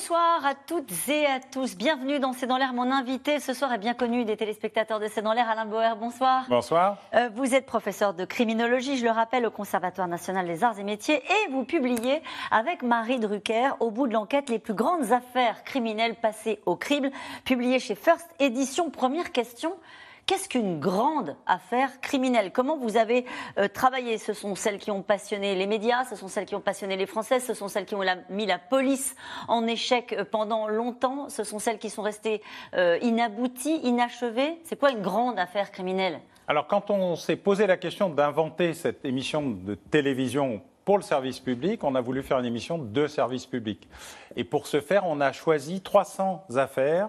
Bonsoir à toutes et à tous. Bienvenue dans C'est dans l'air. Mon invité ce soir est bien connu des téléspectateurs de C'est dans l'air. Alain Bauer, bonsoir. Bonsoir. Euh, vous êtes professeur de criminologie, je le rappelle, au Conservatoire national des arts et métiers. Et vous publiez avec Marie Drucker, au bout de l'enquête, les plus grandes affaires criminelles passées au crible, publié chez First Édition. Première question. Qu'est-ce qu'une grande affaire criminelle? Comment vous avez euh, travaillé? Ce sont celles qui ont passionné les médias, ce sont celles qui ont passionné les Français, ce sont celles qui ont mis la police en échec euh, pendant longtemps, ce sont celles qui sont restées euh, inabouties, inachevées? C'est quoi une grande affaire criminelle? Alors quand on s'est posé la question d'inventer cette émission de télévision pour le service public, on a voulu faire une émission de service public. Et pour ce faire, on a choisi 300 affaires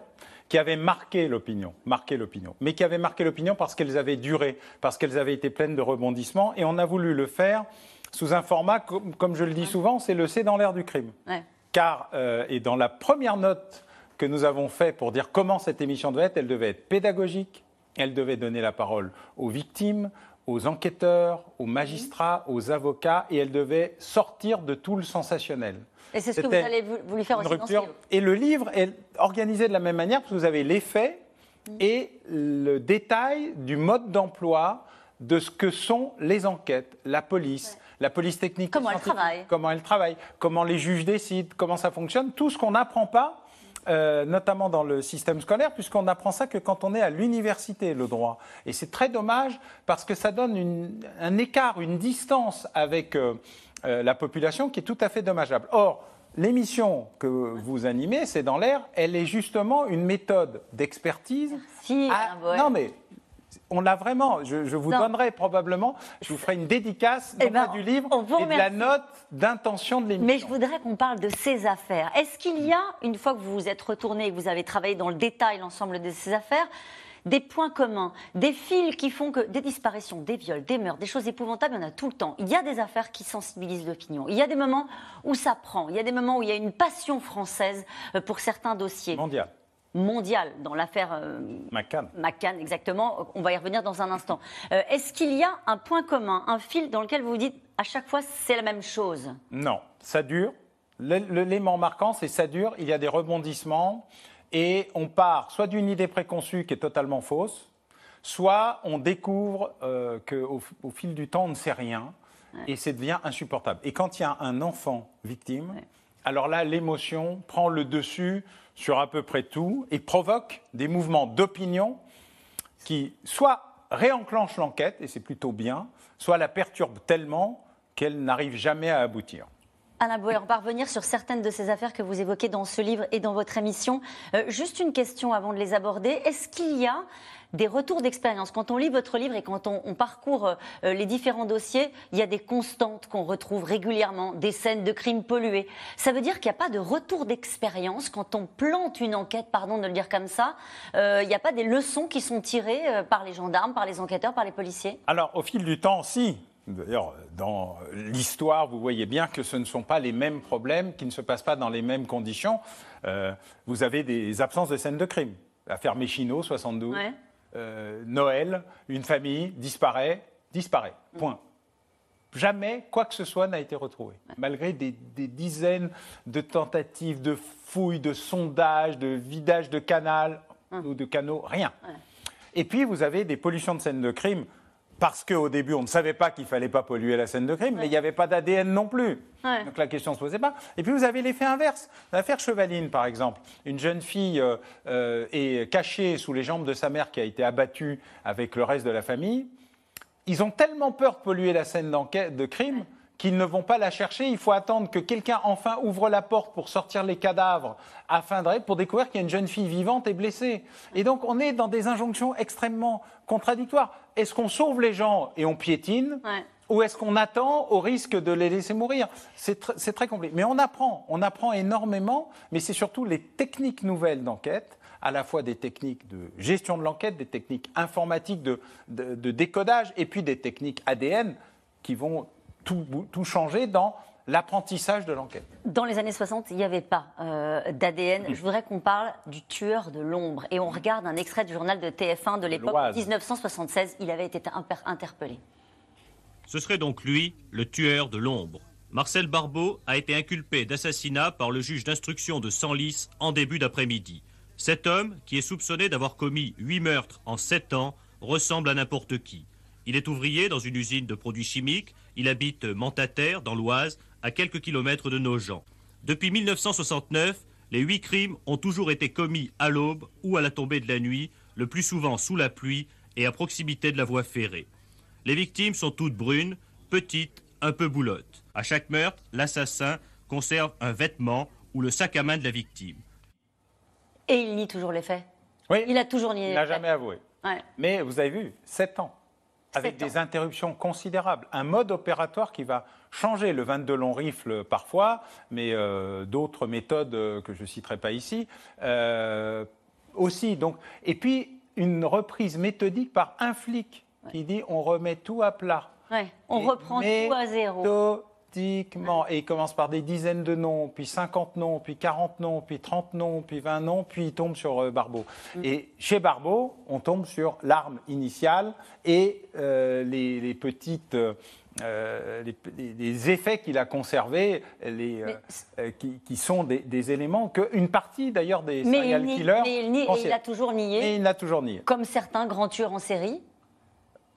qui avaient marqué l'opinion, marqué l'opinion, mais qui avaient marqué l'opinion parce qu'elles avaient duré, parce qu'elles avaient été pleines de rebondissements, et on a voulu le faire sous un format, comme, je le dis souvent, c'est le c'est dans l'air du crime. Car, euh, et dans la première note que nous avons fait pour dire comment cette émission devait être, elle devait être pédagogique, elle devait donner la parole aux victimes, aux enquêteurs, aux magistrats, aux avocats, et elle devait sortir de tout le sensationnel. Et c'est ce que vous allez lui faire aussi livre. Et le livre est organisé de la même manière, parce que vous avez les faits mm. et le détail du mode d'emploi de ce que sont les enquêtes, la police, la police technique, comment elle travaille, comment elle travaille, comment les juges décident, comment ça fonctionne, tout ce qu'on n'apprend pas. Euh, notamment dans le système scolaire, puisqu'on apprend ça que quand on est à l'université, le droit. Et c'est très dommage parce que ça donne un écart, une distance avec euh, euh, la population qui est tout à fait dommageable. Or, l'émission que vous animez, c'est dans l'air, elle est justement une méthode d'expertise. Si, Non, mais on l'a vraiment. Je, vous donnerai probablement, je vous ferai une dédicace eh ben, du livre et de la note d'intention de l'émission. Mais je voudrais qu'on parle de ces affaires. Est-ce qu'il y a, une fois que vous vous êtes retourné et que vous avez travaillé dans le détail l'ensemble de ces affaires, des points communs, des fils qui font que des disparitions, des viols, des meurtres, des choses épouvantables, il y en a tout le temps. Il y a des affaires qui sensibilisent l'opinion. Il y a des moments où ça prend. Il y a des moments où il y a une passion française euh, pour certains dossiers. Mondial mondial dans l'affaire euh, McCann. McCann, exactement. On va y revenir dans un instant. Euh, est-ce qu'il y a un point commun, un fil dans lequel vous vous dites à chaque fois c'est la même chose? Non, ça dure. L'élément marquant, c'est ça dure. Il y a des rebondissements et on part soit d'une idée préconçue qui est totalement fausse, soit on découvre euh, qu'au au fil du temps, on ne sait rien, et ça devient insupportable. Et quand il y a un enfant victime, alors là, l'émotion prend le dessus sur à peu près tout et provoque des mouvements d'opinion qui soit réenclenchent l'enquête, et c'est plutôt bien, soit la perturbent tellement qu'elle n'arrive jamais à aboutir. Alain Bouer, on va revenir sur certaines de ces affaires que vous évoquez dans ce livre et dans votre émission. Euh, juste une question avant de les aborder. Est-ce qu'il y a des retours d'expérience? Quand on lit votre livre et quand on, parcourt euh, les différents dossiers, il y a des constantes qu'on retrouve régulièrement, des scènes de crimes pollués. Ça veut dire qu'il n'y a pas de retour d'expérience quand on plante une enquête, pardon de le dire comme ça. Euh, il n'y a pas des leçons qui sont tirées par les gendarmes, par les enquêteurs, par les policiers? Alors, au fil du temps, si. D'ailleurs, dans l'histoire, vous voyez bien que ce ne sont pas les mêmes problèmes, qui ne se passent pas dans les mêmes conditions. Euh, vous avez des absences de scènes de crime. L'affaire Méchino, 72. Euh, Noël, une famille disparaît, disparaît. Point. Jamais quoi que ce soit n'a été retrouvé, malgré des, dizaines de tentatives de fouilles, de sondages, de vidage de canal hum. ou de canaux, rien. Et puis vous avez des pollutions de scènes de crime parce qu'au début, on ne savait pas qu'il fallait pas polluer la scène de crime, mais il n'y avait pas d'ADN non plus. Donc la question ne se posait pas. Et puis vous avez l'effet inverse. L'affaire Chevaline, par exemple. Une jeune fille euh, euh, est cachée sous les jambes de sa mère qui a été abattue avec le reste de la famille. Ils ont tellement peur de polluer la scène de crime qu'ils ne vont pas la chercher. Il faut attendre que quelqu'un enfin ouvre la porte pour sortir les cadavres afin de pour découvrir qu'il y a une jeune fille vivante et blessée. Et donc on est dans des injonctions extrêmement contradictoires. Est-ce qu'on sauve les gens et on piétine Ou est-ce qu'on attend au risque de les laisser mourir? C'est très compliqué. Mais on apprend, on apprend énormément, mais c'est surtout les techniques nouvelles d'enquête à la fois des techniques de gestion de l'enquête, des techniques informatiques de, de, décodage, et puis des techniques ADN qui vont tout, tout changer dans l'apprentissage de l'enquête. Dans les années 60, il n'y avait pas euh, d'ADN. Je voudrais qu'on parle du tueur de l'ombre. Et on regarde un extrait du journal de TF1 de l'époque 1976. Il avait été interpellé. Ce serait donc lui, le tueur de l'ombre. Marcel Barbeau a été inculpé d'assassinat par le juge d'instruction de Senlis en début d'après-midi. Cet homme, qui est soupçonné d'avoir commis huit meurtres en sept ans, ressemble à n'importe qui. Il est ouvrier dans une usine de produits chimiques, il habite Mentataire, dans l'Oise, à quelques kilomètres de Nogent. Depuis 1969, les huit crimes ont toujours été commis à l'aube ou à la tombée de la nuit, le plus souvent sous la pluie et à proximité de la voie ferrée. Les victimes sont toutes brunes, petites, un peu boulottes. À chaque meurtre, l'assassin conserve un vêtement ou le sac à main de la victime. Et il nie toujours les faits Oui. Il a toujours nié Il n'a jamais avoué. Mais vous avez vu, sept ans, avec des interruptions considérables. Un mode opératoire qui va changer. Le 22 long rifle parfois, mais euh, d'autres méthodes euh, que je ne citerai pas ici euh, aussi. Donc, et puis, une reprise méthodique par un flic qui dit on remet tout à plat. on reprend tout à zéro. Et il commence par des dizaines de noms, puis 50 noms, puis 40 noms, puis 30 noms, puis 20 noms, puis il tombe sur euh, Barbeau. Mm. Et chez Barbeau, on tombe sur l'arme initiale et euh, les, petites. Euh, les, effets qu'il a conservés, les, qui, sont des, éléments qu'une partie d'ailleurs des serial killers. Mais il, et il a toujours nié. Et il l'a toujours nié. Comme certains grands tueurs en série?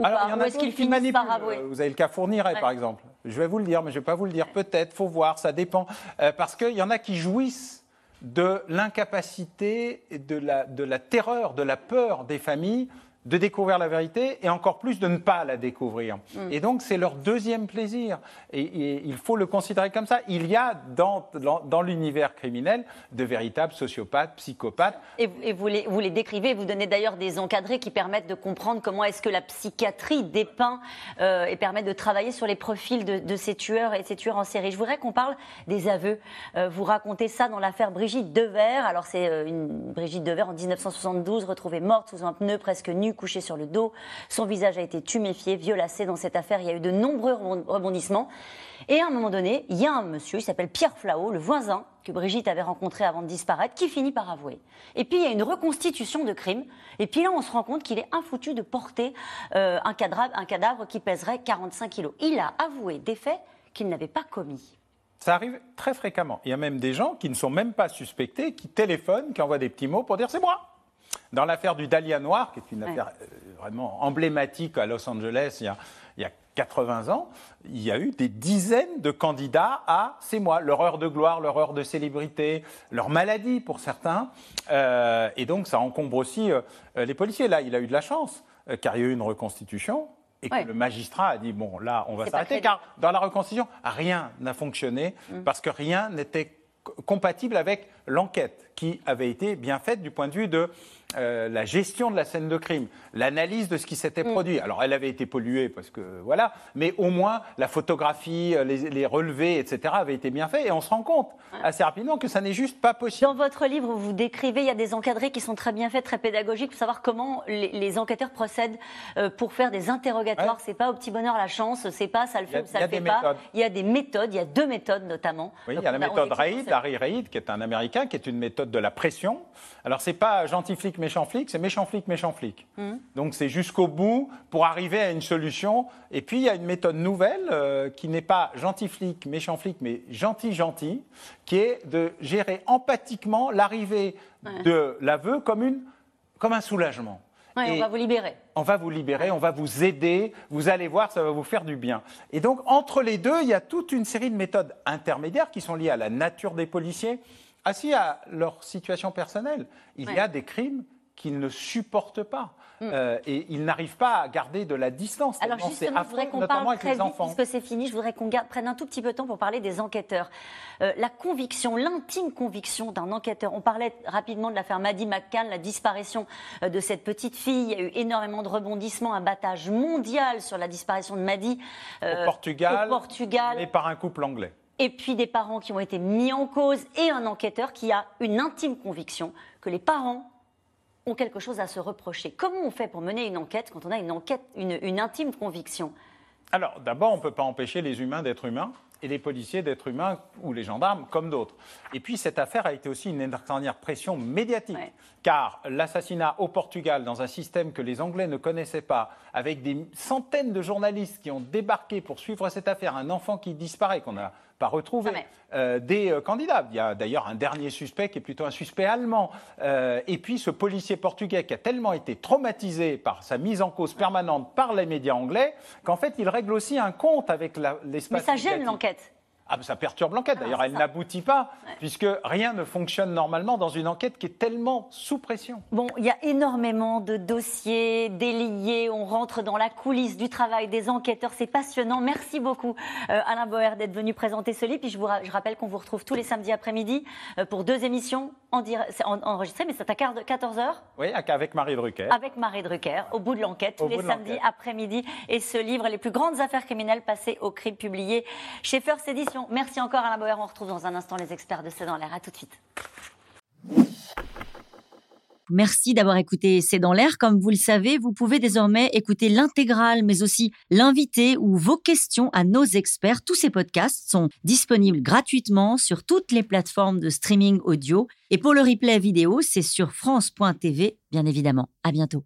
Alors, il y en a qui finissent par avouer? Vous avez le cas Fourniret, par exemple. Je vais vous le dire, mais je ne vais pas vous le dire. Peut-être, faut voir, ça dépend. Euh, parce qu'il y en a qui jouissent de l'incapacité, de de la terreur, de la peur des familles de découvrir la vérité et encore plus de ne pas la découvrir. Mm. Et donc c'est leur deuxième plaisir. Et, il faut le considérer comme ça. Il y a dans, dans, l'univers criminel de véritables sociopathes, psychopathes. Et, vous, les, vous les décrivez, vous donnez d'ailleurs des encadrés qui permettent de comprendre comment est-ce que la psychiatrie dépeint euh, et permet de travailler sur les profils de, ces tueurs et ces tueurs en série. Je voudrais qu'on parle des aveux. Euh, vous racontez ça dans l'affaire Brigitte Devers. Alors c'est euh, une Brigitte Devers en 1972 retrouvée morte sous un pneu presque nu couché sur le dos. Son visage a été tuméfié, violacé. Dans cette affaire, il y a eu de nombreux rebondissements. Et à un moment donné, il y a un monsieur, il s'appelle Pierre Flao, le voisin que Brigitte avait rencontré avant de disparaître, qui finit par avouer. Et puis il y a une reconstitution de crime. Et puis là, on se rend compte qu'il est infoutu de porter euh, un, cadavre, un cadavre qui pèserait 45 kilos. Il a avoué des faits qu'il n'avait pas commis. Ça arrive très fréquemment. Il y a même des gens qui ne sont même pas suspectés, qui téléphonent, qui envoient des petits mots pour dire c'est moi. Dans l'affaire du Dahlia Noir, qui est une affaire euh, vraiment emblématique à Los Angeles il y, a, 80 ans, il y a eu des dizaines de candidats à c'est moi, leur heure de gloire, leur heure de célébrité, leur maladie pour certains. Euh, et donc ça encombre aussi euh, les policiers. Là, il a eu de la chance, car il y a eu une reconstitution. Et que le magistrat a dit bon là on va s'arrêter car dans la reconstitution rien n'a fonctionné mm. parce que rien n'était compatible avec l'enquête qui avait été bien faite du point de vue de euh, la gestion de la scène de crime, l'analyse de ce qui s'était mm. produit. Alors, elle avait été polluée parce que voilà, mais au moins la photographie, euh, les, relevés, etc., avaient été bien faits et on se rend compte assez rapidement que ça n'est juste pas possible. Dans votre livre, vous décrivez, il y a des encadrés qui sont très bien faits, très pédagogiques pour savoir comment les, enquêteurs procèdent euh, pour faire des interrogatoires. C'est pas au petit bonheur la chance, c'est pas ça le fait ou ça le fait pas. Il y a des méthodes, il y a deux méthodes notamment. Oui, il y a la méthode Raid, Harry Raid, qui est un Américain, qui est une méthode de la pression. Alors, c'est pas gentil flic, méchant flic, c'est méchant flic, méchant flic. Mmh. Donc, c'est jusqu'au bout pour arriver à une solution. Et puis, il y a une méthode nouvelle euh, qui n'est pas gentil flic, méchant flic, mais gentil, gentil, qui est de gérer empathiquement l'arrivée de l'aveu comme, une, comme un soulagement. on va vous libérer. On va vous libérer, on va vous aider, vous allez voir, ça va vous faire du bien. Et donc, entre les deux, il y a toute une série de méthodes intermédiaires qui sont liées à la nature des policiers, assis à leur situation personnelle. Il y a des crimes qu'ils ne supportent pas. Mm. Euh, et ils n'arrivent pas à garder de la distance. Alors justement, je voudrais qu'on parle très vite, puisque c'est fini, je voudrais qu'on prenne un tout petit peu de temps pour parler des enquêteurs. Euh, la conviction, l'intime conviction d'un enquêteur. On parlait rapidement de l'affaire Maddie McCann, la disparition euh, de cette petite fille. Il y a eu énormément de rebondissements, un battage mondial sur la disparition de Maddie au Portugal, au Portugal, mais par un couple anglais et puis des parents qui ont été mis en cause et un enquêteur qui a une intime conviction que les parents ont quelque chose à se reprocher. Comment on fait pour mener une enquête quand on a une enquête, une, intime conviction? Alors, d'abord, on ne peut pas empêcher les humains d'être humains. Et les policiers d'êtres humains ou les gendarmes comme d'autres. Et puis cette affaire a été aussi une extraordinaire pression médiatique, car l'assassinat au Portugal dans un système que les Anglais ne connaissaient pas, avec des centaines de journalistes qui ont débarqué pour suivre cette affaire, un enfant qui disparaît, qu'on n'a pas retrouvé, euh, des euh, candidats. Il y a d'ailleurs un dernier suspect qui est plutôt un suspect allemand. Euh, et puis ce policier portugais qui a tellement été traumatisé par sa mise en cause permanente par les médias anglais qu'en fait il règle aussi un compte avec l'espace. Mais ça gêne l'enquête. market Ah, ça perturbe l'enquête. D'ailleurs, elle n'aboutit pas, puisque rien ne fonctionne normalement dans une enquête qui est tellement sous pression. Bon, il y a énormément de dossiers déliés. On rentre dans la coulisse du travail des enquêteurs. C'est passionnant. Merci beaucoup, euh, Alain Boer, d'être venu présenter ce livre. Puis je, vous je rappelle qu'on vous retrouve tous les samedis après-midi euh, pour deux émissions en, enregistrées, mais c'est à 14h. Oui, avec Marie Drucker. Avec Marie Drucker, au bout de l'enquête, tous les samedis après-midi. Et ce livre, Les plus grandes affaires criminelles passées au crime, publié chez First Edition. Merci encore Alain Bauer. On retrouve dans un instant les experts de C'est dans l'air. À tout de suite. Merci d'avoir écouté C'est dans l'air. Comme vous le savez, vous pouvez désormais écouter l'intégrale, mais aussi l'invité ou vos questions à nos experts. Tous ces podcasts sont disponibles gratuitement sur toutes les plateformes de streaming audio. Et pour le replay vidéo, c'est sur France.tv, bien évidemment. À bientôt.